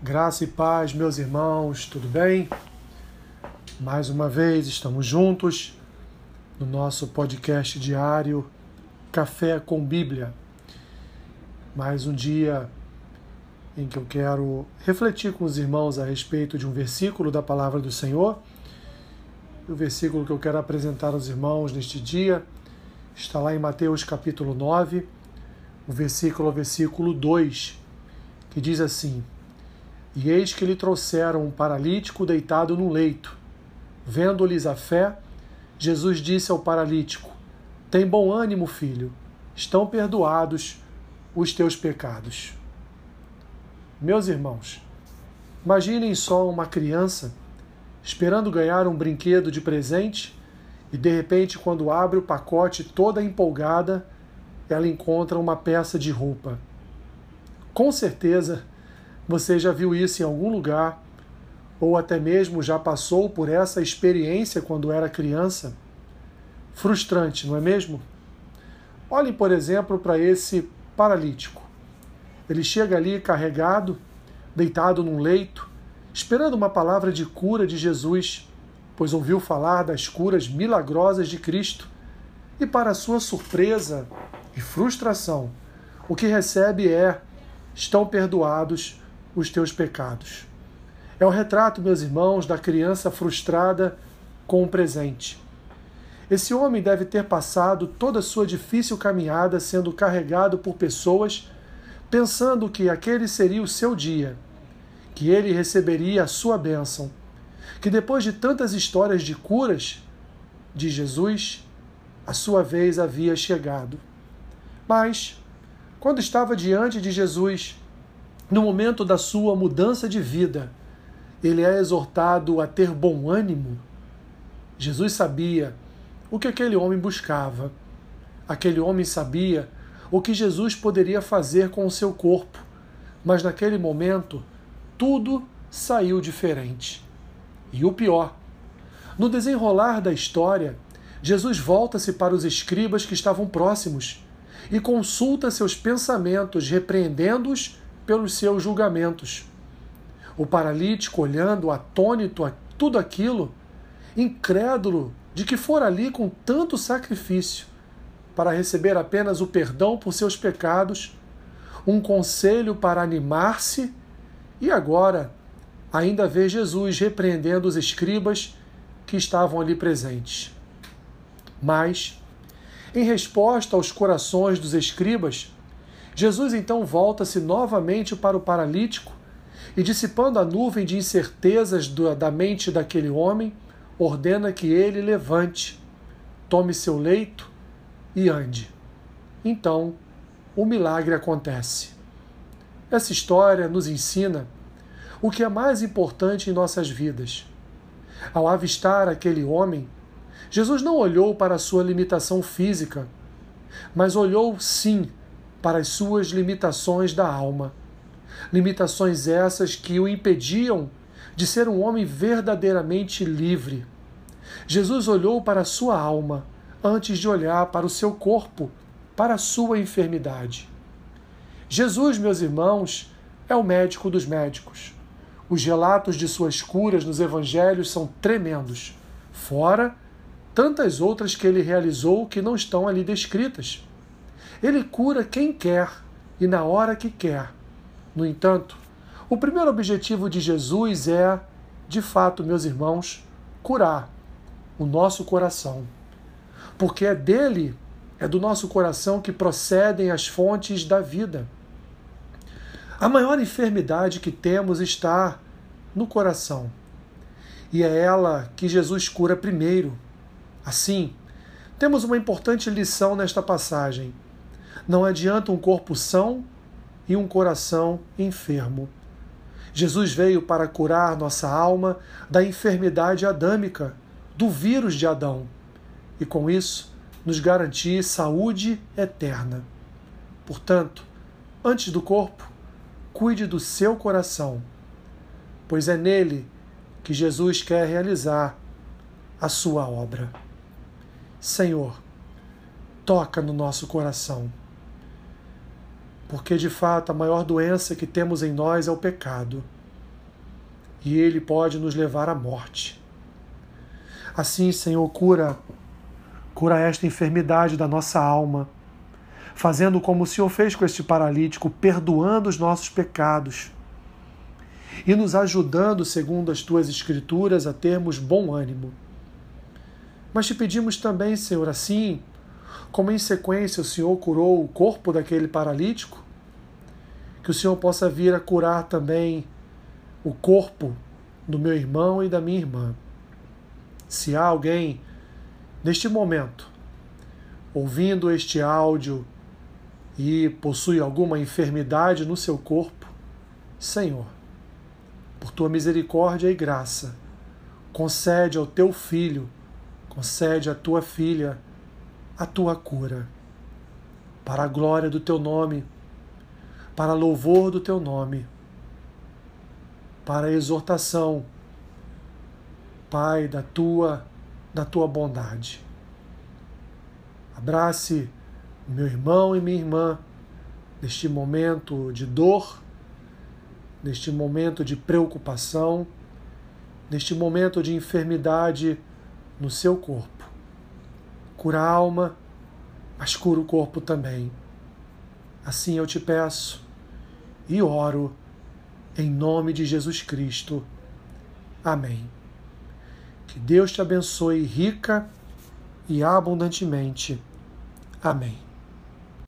Graça e paz, meus irmãos, tudo bem? Mais uma vez estamos juntos no nosso podcast diário Café com Bíblia. Mais um dia em que eu quero refletir com os irmãos a respeito de um versículo da palavra do Senhor. O versículo que eu quero apresentar aos irmãos neste dia está lá em Mateus capítulo 9, o versículo, versículo 2, que diz assim: e eis que lhe trouxeram um paralítico deitado no leito. Vendo-lhes a fé, Jesus disse ao paralítico: Tem bom ânimo, filho, estão perdoados os teus pecados. Meus irmãos, imaginem só uma criança esperando ganhar um brinquedo de presente e de repente, quando abre o pacote toda empolgada, ela encontra uma peça de roupa. Com certeza, você já viu isso em algum lugar, ou até mesmo já passou por essa experiência quando era criança? Frustrante, não é mesmo? Olhem, por exemplo, para esse paralítico. Ele chega ali carregado, deitado num leito, esperando uma palavra de cura de Jesus, pois ouviu falar das curas milagrosas de Cristo. E, para sua surpresa e frustração, o que recebe é: estão perdoados os teus pecados. É o retrato, meus irmãos, da criança frustrada com o presente. Esse homem deve ter passado toda a sua difícil caminhada sendo carregado por pessoas, pensando que aquele seria o seu dia, que ele receberia a sua bênção, que depois de tantas histórias de curas de Jesus, a sua vez havia chegado. Mas, quando estava diante de Jesus, no momento da sua mudança de vida, ele é exortado a ter bom ânimo. Jesus sabia o que aquele homem buscava. Aquele homem sabia o que Jesus poderia fazer com o seu corpo, mas naquele momento tudo saiu diferente. E o pior, no desenrolar da história, Jesus volta-se para os escribas que estavam próximos e consulta seus pensamentos, repreendendo-os pelos seus julgamentos. O paralítico, olhando atônito a tudo aquilo, incrédulo de que fora ali com tanto sacrifício, para receber apenas o perdão por seus pecados, um conselho para animar-se, e agora ainda vê Jesus repreendendo os escribas que estavam ali presentes. Mas, em resposta aos corações dos escribas, Jesus então volta-se novamente para o paralítico e, dissipando a nuvem de incertezas da mente daquele homem, ordena que ele levante, tome seu leito e ande. Então, o milagre acontece. Essa história nos ensina o que é mais importante em nossas vidas. Ao avistar aquele homem, Jesus não olhou para a sua limitação física, mas olhou sim para as suas limitações da alma. Limitações essas que o impediam de ser um homem verdadeiramente livre. Jesus olhou para a sua alma antes de olhar para o seu corpo, para a sua enfermidade. Jesus, meus irmãos, é o médico dos médicos. Os relatos de suas curas nos evangelhos são tremendos, fora tantas outras que ele realizou que não estão ali descritas. Ele cura quem quer e na hora que quer. No entanto, o primeiro objetivo de Jesus é, de fato, meus irmãos, curar o nosso coração. Porque é dele, é do nosso coração que procedem as fontes da vida. A maior enfermidade que temos está no coração. E é ela que Jesus cura primeiro. Assim, temos uma importante lição nesta passagem. Não adianta um corpo são e um coração enfermo. Jesus veio para curar nossa alma da enfermidade adâmica, do vírus de Adão, e com isso nos garantir saúde eterna. Portanto, antes do corpo, cuide do seu coração, pois é nele que Jesus quer realizar a sua obra. Senhor, toca no nosso coração porque de fato a maior doença que temos em nós é o pecado. e ele pode nos levar à morte. Assim, Senhor, cura, cura esta enfermidade da nossa alma, fazendo como o Senhor fez com este paralítico, perdoando os nossos pecados e nos ajudando, segundo as tuas escrituras, a termos bom ânimo. Mas te pedimos também, Senhor, assim como em sequência o Senhor curou o corpo daquele paralítico, que o Senhor possa vir a curar também o corpo do meu irmão e da minha irmã. Se há alguém neste momento ouvindo este áudio e possui alguma enfermidade no seu corpo, Senhor, por tua misericórdia e graça, concede ao teu filho, concede à tua filha a tua cura. Para a glória do teu nome, para louvor do teu nome, para exortação, Pai, da tua da tua bondade. Abrace meu irmão e minha irmã neste momento de dor, neste momento de preocupação, neste momento de enfermidade no seu corpo cura a alma, mas cura o corpo também. Assim eu te peço e oro em nome de Jesus Cristo. Amém. Que Deus te abençoe rica e abundantemente. Amém.